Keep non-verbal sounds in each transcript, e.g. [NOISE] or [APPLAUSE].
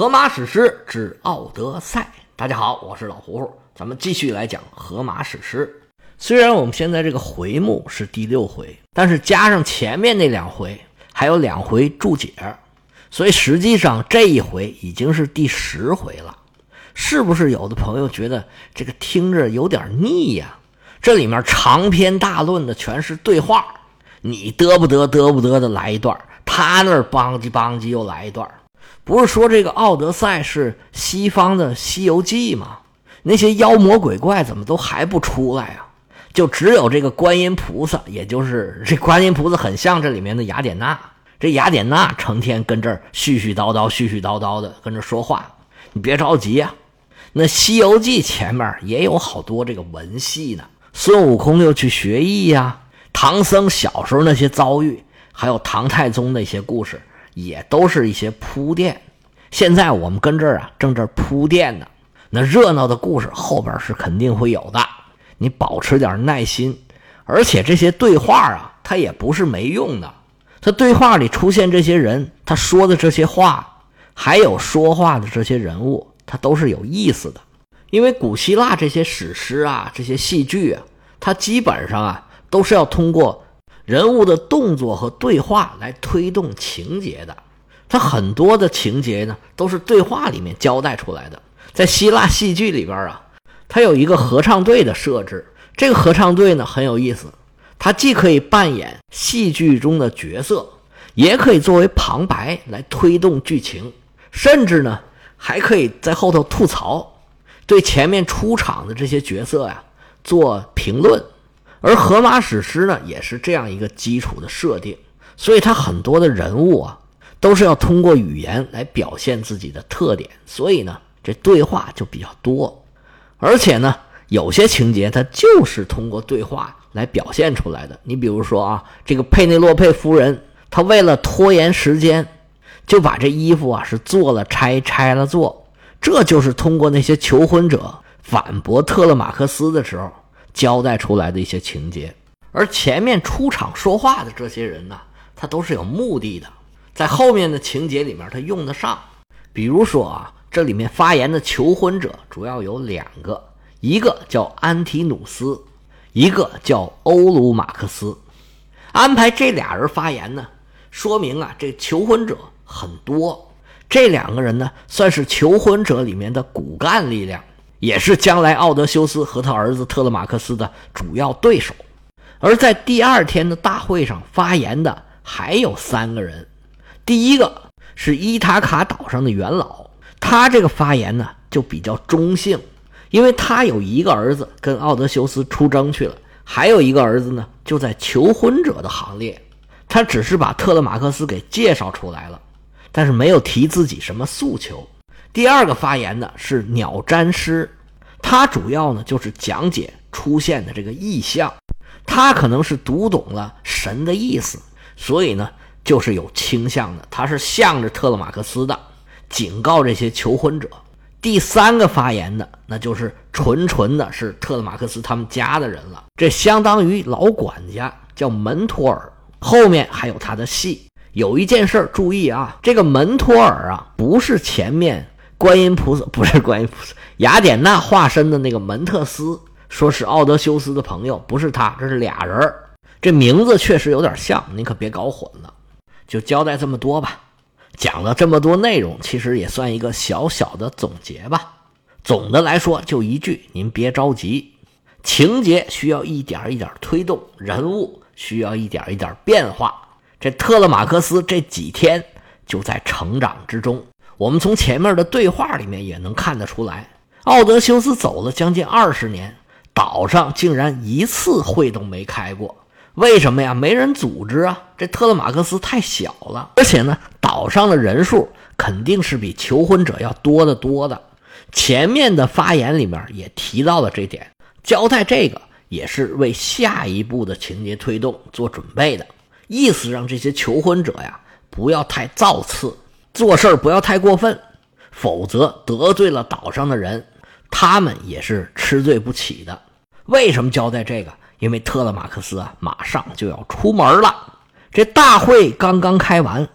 荷马史诗之《奥德赛》，大家好，我是老胡胡，咱们继续来讲荷马史诗。虽然我们现在这个回目是第六回，但是加上前面那两回，还有两回注解，所以实际上这一回已经是第十回了。是不是有的朋友觉得这个听着有点腻呀？这里面长篇大论的全是对话，你嘚不嘚嘚不嘚的来一段，他那儿邦叽邦叽又来一段。不是说这个《奥德赛》是西方的《西游记》吗？那些妖魔鬼怪怎么都还不出来啊？就只有这个观音菩萨，也就是 [LAUGHS] 这观音菩萨很像这里面的雅典娜。这雅典娜成天跟这儿絮絮叨叨、絮絮叨叨的跟这说话。你别着急呀，那《西游记》前面也有好多这个文戏呢。孙悟空又去学艺呀，唐僧小时候那些遭遇，还有唐太宗那些故事。也都是一些铺垫，现在我们跟这儿啊，正这儿铺垫呢。那热闹的故事后边是肯定会有的，你保持点耐心。而且这些对话啊，它也不是没用的。它对话里出现这些人，他说的这些话，还有说话的这些人物，它都是有意思的。因为古希腊这些史诗啊，这些戏剧啊，它基本上啊，都是要通过。人物的动作和对话来推动情节的，它很多的情节呢都是对话里面交代出来的。在希腊戏剧里边啊，它有一个合唱队的设置，这个合唱队呢很有意思，它既可以扮演戏剧中的角色，也可以作为旁白来推动剧情，甚至呢还可以在后头吐槽，对前面出场的这些角色呀做评论。而荷马史诗呢，也是这样一个基础的设定，所以它很多的人物啊，都是要通过语言来表现自己的特点，所以呢，这对话就比较多。而且呢，有些情节它就是通过对话来表现出来的。你比如说啊，这个佩内洛佩夫人，她为了拖延时间，就把这衣服啊是做了拆，拆了做，这就是通过那些求婚者反驳特勒马克斯的时候。交代出来的一些情节，而前面出场说话的这些人呢，他都是有目的的，在后面的情节里面他用得上。比如说啊，这里面发言的求婚者主要有两个，一个叫安提努斯，一个叫欧鲁马克斯。安排这俩人发言呢，说明啊，这求婚者很多。这两个人呢，算是求婚者里面的骨干力量。也是将来奥德修斯和他儿子特勒马克斯的主要对手，而在第二天的大会上发言的还有三个人。第一个是伊塔卡岛上的元老，他这个发言呢就比较中性，因为他有一个儿子跟奥德修斯出征去了，还有一个儿子呢就在求婚者的行列，他只是把特勒马克斯给介绍出来了，但是没有提自己什么诉求。第二个发言的是鸟占师，他主要呢就是讲解出现的这个意象，他可能是读懂了神的意思，所以呢就是有倾向的，他是向着特勒马克斯的，警告这些求婚者。第三个发言的那就是纯纯的是特勒马克斯他们家的人了，这相当于老管家，叫门托尔，后面还有他的戏。有一件事注意啊，这个门托尔啊不是前面。观音菩萨 [LAUGHS] 不是观音菩萨，雅典娜化身的那个门特斯，说是奥德修斯的朋友，不是他，这是俩人这名字确实有点像，您可别搞混了。就交代这么多吧，讲了这么多内容，其实也算一个小小的总结吧。总的来说，就一句，您别着急，情节需要一点一点推动，人物需要一点一点变化。这特勒马克斯这几天就在成长之中。我们从前面的对话里面也能看得出来，奥德修斯走了将近二十年，岛上竟然一次会都没开过。为什么呀？没人组织啊！这特勒马克斯太小了，而且呢，岛上的人数肯定是比求婚者要多得多的。前面的发言里面也提到了这点，交代这个也是为下一步的情节推动做准备的，意思让这些求婚者呀不要太造次。做事不要太过分，否则得罪了岛上的人，他们也是吃罪不起的。为什么交代这个？因为特勒马克思啊，马上就要出门了。这大会刚刚开完，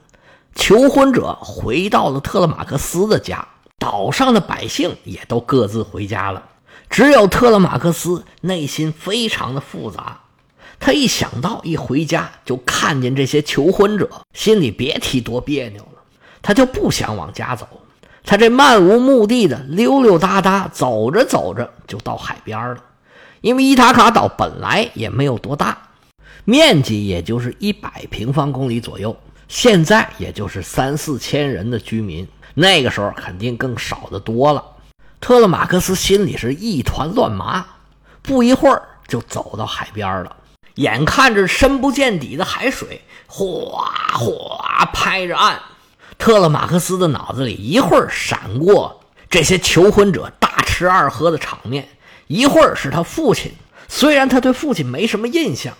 求婚者回到了特勒马克思的家，岛上的百姓也都各自回家了。只有特勒马克思内心非常的复杂，他一想到一回家就看见这些求婚者，心里别提多别扭了。他就不想往家走，他这漫无目的的溜溜达达，走着走着就到海边了。因为伊塔卡岛本来也没有多大，面积也就是一百平方公里左右，现在也就是三四千人的居民，那个时候肯定更少的多了。特勒马克斯心里是一团乱麻，不一会儿就走到海边了。眼看着深不见底的海水哗哗拍着岸，特勒马克斯的脑子里一会儿闪过这些求婚者大吃二喝的场面，一会儿是他父亲。虽然他对父亲没什么印象，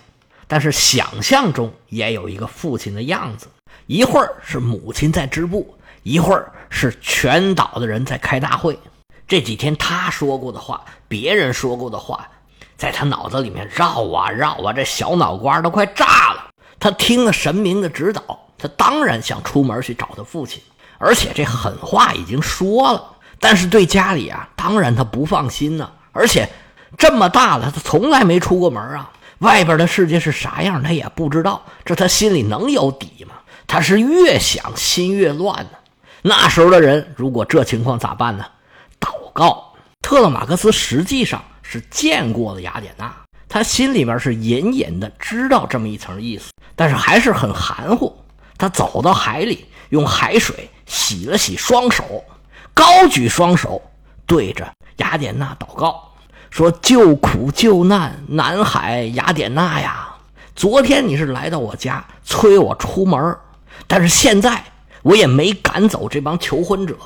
但是想象中也有一个父亲的样子。一会儿是母亲在织布，一会儿是全岛的人在开大会。这几天他说过的话，别人说过的话，在他脑子里面绕啊绕啊，这小脑瓜都快炸了。他听了神明的指导，他当然想出门去找他父亲，而且这狠话已经说了。但是对家里啊，当然他不放心呢。而且这么大了，他从来没出过门啊，外边的世界是啥样，他也不知道。这他心里能有底吗？他是越想心越乱呢。那时候的人，如果这情况咋办呢？祷告特勒马克斯实际上是见过了雅典娜，他心里面是隐隐的知道这么一层意思，但是还是很含糊。他走到海里，用海水洗了洗双手，高举双手对着雅典娜祷告，说：“救苦救难，南海雅典娜呀！昨天你是来到我家催我出门，但是现在我也没赶走这帮求婚者。”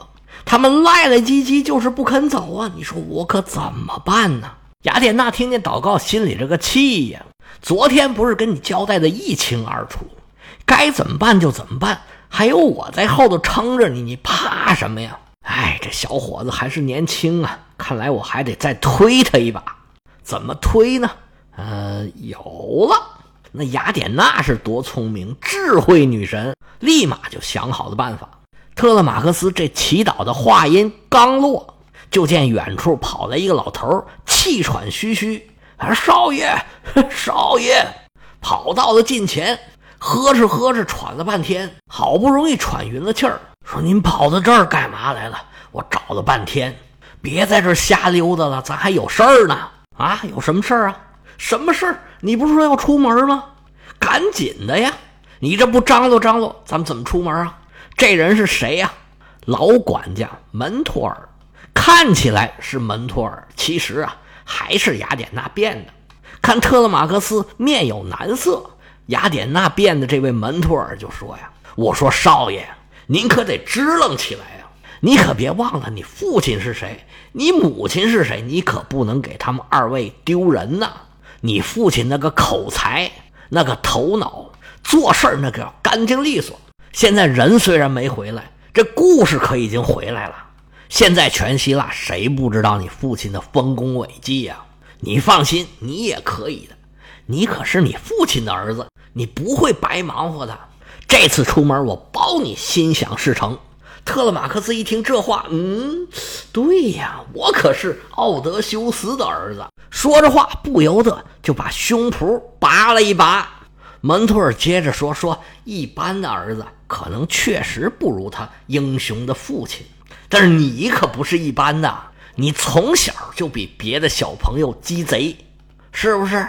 他们赖赖唧唧，就是不肯走啊！你说我可怎么办呢？雅典娜听见祷告，心里这个气呀！昨天不是跟你交代的一清二楚，该怎么办就怎么办，还有我在后头撑着你，你怕什么呀？哎，这小伙子还是年轻啊，看来我还得再推他一把。怎么推呢？呃，有了，那雅典娜是多聪明，智慧女神，立马就想好了办法。特勒马克斯这祈祷的话音刚落，就见远处跑来一个老头，气喘吁吁。少爷，少爷，跑到了近前，呵哧呵哧喘了半天，好不容易喘匀了气儿，说：“您跑到这儿干嘛来了？我找了半天，别在这儿瞎溜达了，咱还有事儿呢。啊，有什么事儿啊？什么事儿？你不是说要出门吗？赶紧的呀！你这不张罗张罗，咱们怎么出门啊？”这人是谁呀？老管家门托尔，看起来是门托尔，其实啊还是雅典娜变的。看特勒马克斯面有难色，雅典娜变的这位门托尔就说呀：“我说少爷，您可得支棱起来呀！你可别忘了你父亲是谁，你母亲是谁，你可不能给他们二位丢人呐！你父亲那个口才，那个头脑，做事那个干净利索。”现在人虽然没回来，这故事可已经回来了。现在全希腊谁不知道你父亲的丰功伟绩呀？你放心，你也可以的。你可是你父亲的儿子，你不会白忙活的。这次出门，我保你心想事成。特勒马克斯一听这话，嗯，对呀，我可是奥德修斯的儿子。说着话，不由得就把胸脯拔了一拔。门托尔接着说：“说一般的儿子。”可能确实不如他英雄的父亲，但是你可不是一般的，你从小就比别的小朋友鸡贼，是不是？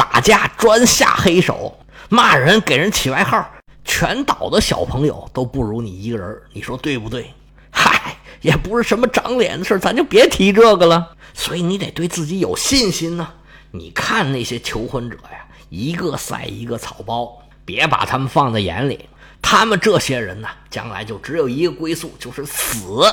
打架专下黑手，骂人给人起外号，全岛的小朋友都不如你一个人，你说对不对？嗨，也不是什么长脸的事，咱就别提这个了。所以你得对自己有信心呢。你看那些求婚者呀，一个赛一个草包，别把他们放在眼里。他们这些人呢，将来就只有一个归宿，就是死。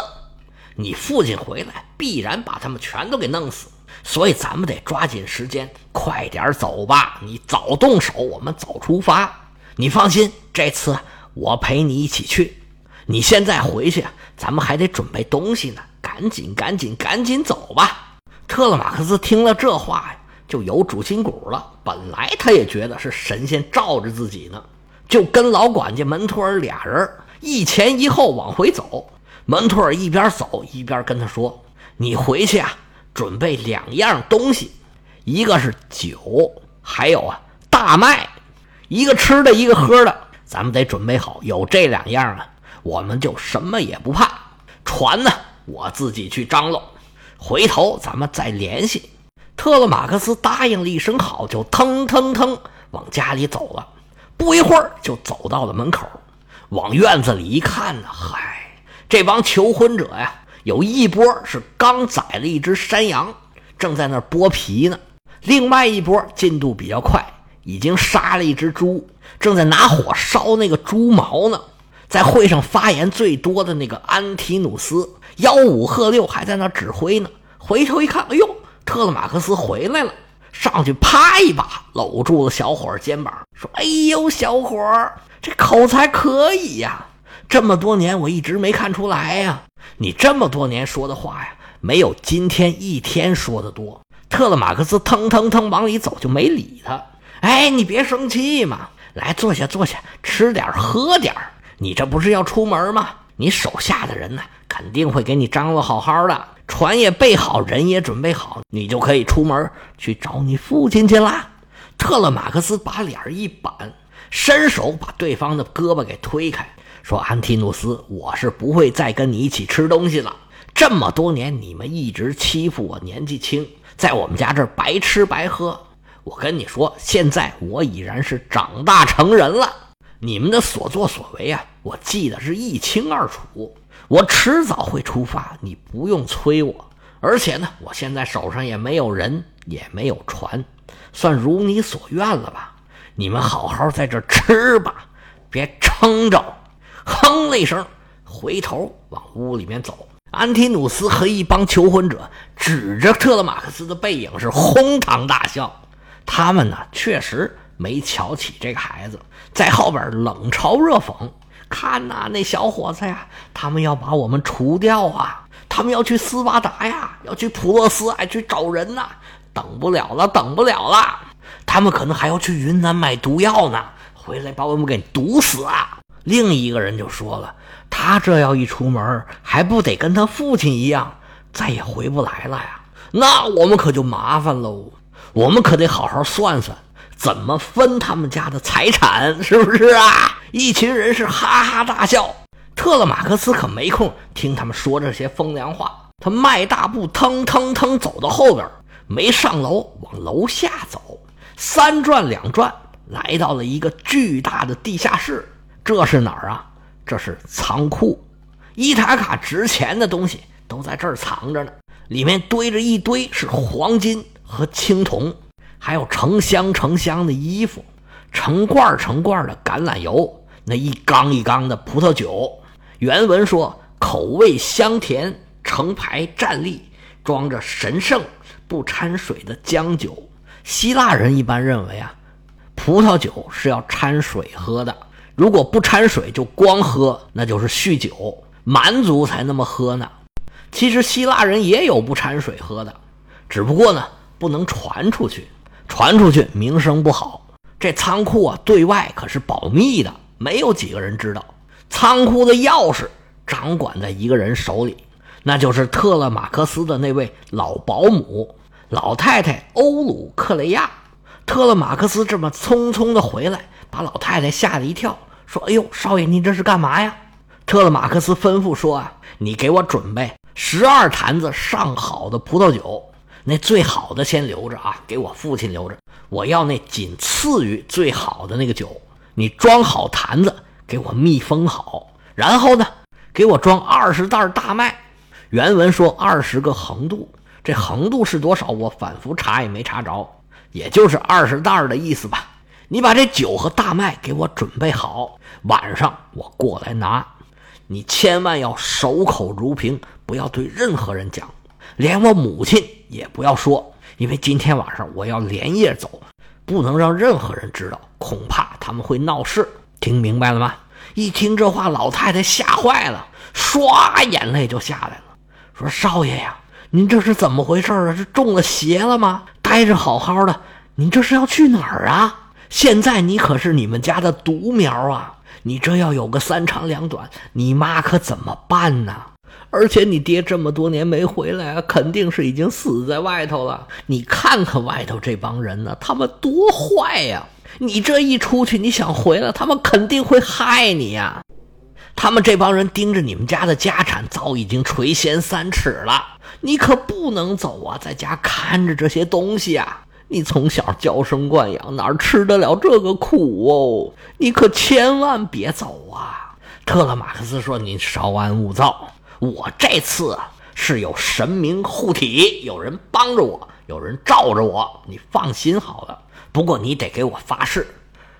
你父亲回来，必然把他们全都给弄死。所以咱们得抓紧时间，快点走吧。你早动手，我们早出发。你放心，这次我陪你一起去。你现在回去，咱们还得准备东西呢。赶紧，赶紧，赶紧走吧。特勒马克斯听了这话呀，就有主心骨了。本来他也觉得是神仙罩着自己呢。就跟老管家门托尔俩人一前一后往回走。门徒儿一边走一边跟他说：“你回去啊，准备两样东西，一个是酒，还有啊大麦，一个吃的，一个喝的，咱们得准备好。有这两样啊，我们就什么也不怕。船呢，我自己去张罗，回头咱们再联系。”特勒马克思答应了一声好，就腾腾腾往家里走了。不一会儿就走到了门口，往院子里一看呢，嗨！这帮求婚者呀，有一波是刚宰了一只山羊，正在那剥皮呢；另外一波进度比较快，已经杀了一只猪，正在拿火烧那个猪毛呢。在会上发言最多的那个安提努斯，吆五喝六，还在那指挥呢。回头一看，哎呦，特勒马克斯回来了，上去啪一把搂住了小伙儿肩膀，说：“哎呦，小伙儿这口才可以呀。”这么多年，我一直没看出来呀！你这么多年说的话呀，没有今天一天说的多。特勒马克思腾腾腾往里走，就没理他。哎，你别生气嘛，来坐下坐下，吃点喝点你这不是要出门吗？你手下的人呢，肯定会给你张罗好好的，船也备好，人也准备好，你就可以出门去找你父亲去啦。特勒马克思把脸一板，伸手把对方的胳膊给推开。说安提努斯，我是不会再跟你一起吃东西了。这么多年，你们一直欺负我年纪轻，在我们家这儿白吃白喝。我跟你说，现在我已然是长大成人了，你们的所作所为啊，我记得是一清二楚。我迟早会出发，你不用催我。而且呢，我现在手上也没有人，也没有船，算如你所愿了吧？你们好好在这吃吧，别撑着。哼了一声，回头往屋里面走。安提努斯和一帮求婚者指着特勒马克斯的背影是哄堂大笑。他们呢，确实没瞧起这个孩子，在后边冷嘲热讽：“看呐，那小伙子呀，他们要把我们除掉啊！他们要去斯巴达呀，要去普洛斯，还去找人呐！等不了了，等不了了！他们可能还要去云南买毒药呢，回来把我们给毒死啊！”另一个人就说了：“他这要一出门，还不得跟他父亲一样，再也回不来了呀？那我们可就麻烦喽！我们可得好好算算，怎么分他们家的财产，是不是啊？” [LAUGHS] 一群人是哈哈大笑。特勒马克思可没空听他们说这些风凉话，他迈大步腾腾腾走到后边，没上楼，往楼下走，三转两转，来到了一个巨大的地下室。这是哪儿啊？这是仓库，伊塔卡值钱的东西都在这儿藏着呢。里面堆着一堆是黄金和青铜，还有成箱成箱的衣服，成罐成罐的橄榄油，那一缸一缸的葡萄酒。原文说口味香甜，成排站立，装着神圣不掺水的浆酒。希腊人一般认为啊，葡萄酒是要掺水喝的。如果不掺水就光喝，那就是酗酒。蛮族才那么喝呢。其实希腊人也有不掺水喝的，只不过呢不能传出去，传出去名声不好。这仓库啊对外可是保密的，没有几个人知道。仓库的钥匙掌管在一个人手里，那就是特勒马克思的那位老保姆老太太欧鲁克雷亚。特勒马克思这么匆匆的回来，把老太太吓了一跳。说：“哎呦，少爷，你这是干嘛呀？”特勒马克思吩咐说：“啊，你给我准备十二坛子上好的葡萄酒，那最好的先留着啊，给我父亲留着。我要那仅次于最好的那个酒。你装好坛子，给我密封好。然后呢，给我装二十袋大麦。原文说二十个横度，这横度是多少？我反复查也没查着，也就是二十袋的意思吧。”你把这酒和大麦给我准备好，晚上我过来拿。你千万要守口如瓶，不要对任何人讲，连我母亲也不要说，因为今天晚上我要连夜走，不能让任何人知道，恐怕他们会闹事。听明白了吗？一听这话，老太太吓坏了，唰，眼泪就下来了，说：“少爷呀，您这是怎么回事啊？是中了邪了吗？待着好好的，您这是要去哪儿啊？”现在你可是你们家的独苗啊！你这要有个三长两短，你妈可怎么办呢？而且你爹这么多年没回来啊，肯定是已经死在外头了。你看看外头这帮人呢，他们多坏呀！你这一出去，你想回来，他们肯定会害你呀。他们这帮人盯着你们家的家产，早已经垂涎三尺了。你可不能走啊，在家看着这些东西啊。你从小娇生惯养，哪吃得了这个苦哦？你可千万别走啊！特勒马克思说：“你稍安勿躁，我这次啊是有神明护体，有人帮着我，有人罩着我，你放心好了。不过你得给我发誓，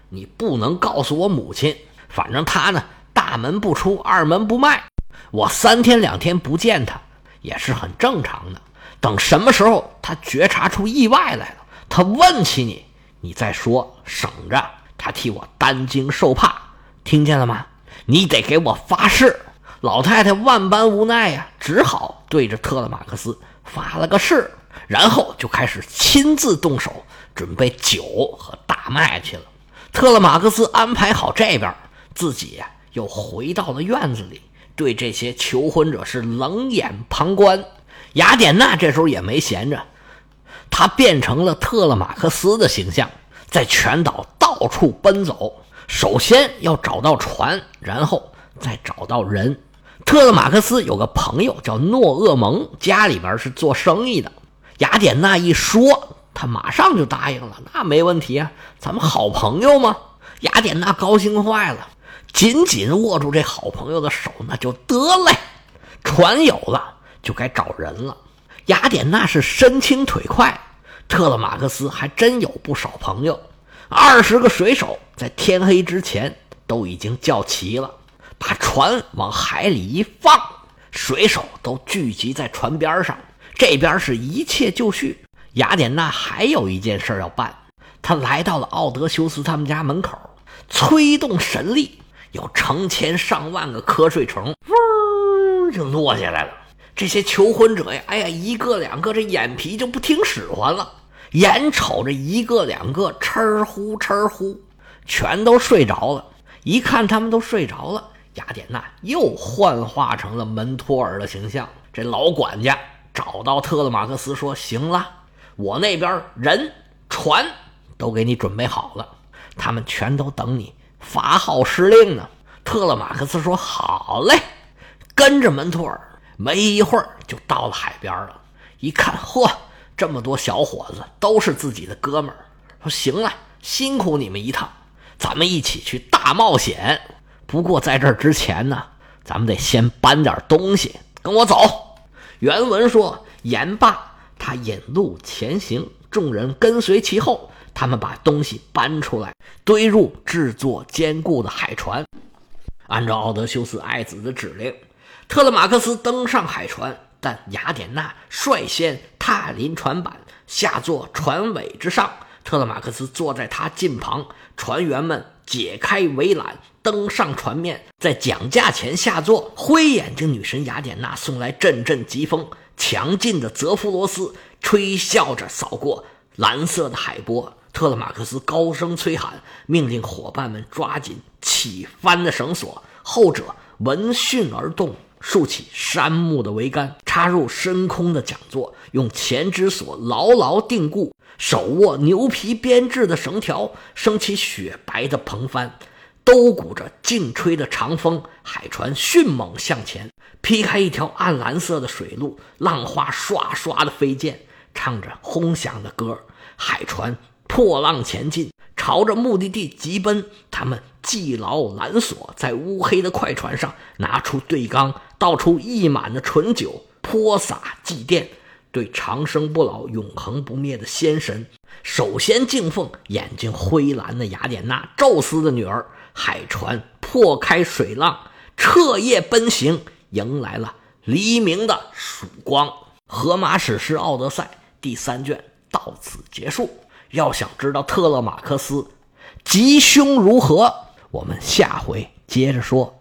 你不能告诉我母亲。反正她呢，大门不出，二门不迈。我三天两天不见她，也是很正常的。等什么时候她觉察出意外来了。”他问起你，你再说，省着他替我担惊受怕，听见了吗？你得给我发誓。老太太万般无奈呀，只好对着特勒马克思发了个誓，然后就开始亲自动手准备酒和大麦去了。特勒马克思安排好这边，自己呀又回到了院子里，对这些求婚者是冷眼旁观。雅典娜这时候也没闲着。他变成了特勒马克斯的形象，在全岛到处奔走。首先要找到船，然后再找到人。特勒马克斯有个朋友叫诺厄蒙，家里边是做生意的。雅典娜一说，他马上就答应了。那没问题啊，咱们好朋友嘛。雅典娜高兴坏了，紧紧握住这好朋友的手，那就得嘞。船有了，就该找人了。雅典娜是身轻腿快，特勒马克斯还真有不少朋友。二十个水手在天黑之前都已经叫齐了，把船往海里一放，水手都聚集在船边上。这边是一切就绪。雅典娜还有一件事要办，她来到了奥德修斯他们家门口，催动神力，有成千上万个瞌睡虫，嗡就落下来了。这些求婚者呀，哎呀，一个两个这眼皮就不听使唤了，眼瞅着一个两个哧呼哧呼，全都睡着了。一看他们都睡着了，雅典娜又幻化成了门托尔的形象。这老管家找到特勒马克斯说：“行了，我那边人船都给你准备好了，他们全都等你发号施令呢。”特勒马克斯说：“好嘞，跟着门托尔。”没一会儿就到了海边了，一看，嚯，这么多小伙子都是自己的哥们儿。说行了，辛苦你们一趟，咱们一起去大冒险。不过在这之前呢，咱们得先搬点东西，跟我走。原文说，言罢，他引路前行，众人跟随其后。他们把东西搬出来，堆入制作坚固的海船，按照奥德修斯爱子的指令。特勒马克斯登上海船，但雅典娜率先踏临船板，下坐船尾之上。特勒马克斯坐在他近旁，船员们解开围栏，登上船面，在桨架前下坐。灰眼睛女神雅典娜送来阵阵疾风，强劲的泽夫罗斯吹啸着扫过蓝色的海波。特勒马克斯高声催喊，命令伙伴们抓紧起帆的绳索。后者闻讯而动。竖起杉木的桅杆，插入深空的桨座，用前支索牢牢定固，手握牛皮编制的绳条，升起雪白的蓬帆，兜鼓着劲吹的长风，海船迅猛向前，劈开一条暗蓝色的水路，浪花唰唰的飞溅，唱着轰响的歌，海船破浪前进。朝着目的地急奔，他们系牢缆索，在乌黑的快船上拿出对缸，倒出溢满的醇酒，泼洒祭奠，对长生不老、永恒不灭的仙神首先敬奉。眼睛灰蓝的雅典娜，宙斯的女儿，海船破开水浪，彻夜奔行，迎来了黎明的曙光。《荷马史诗·奥德赛》第三卷到此结束。要想知道特勒马克思吉凶如何，我们下回接着说。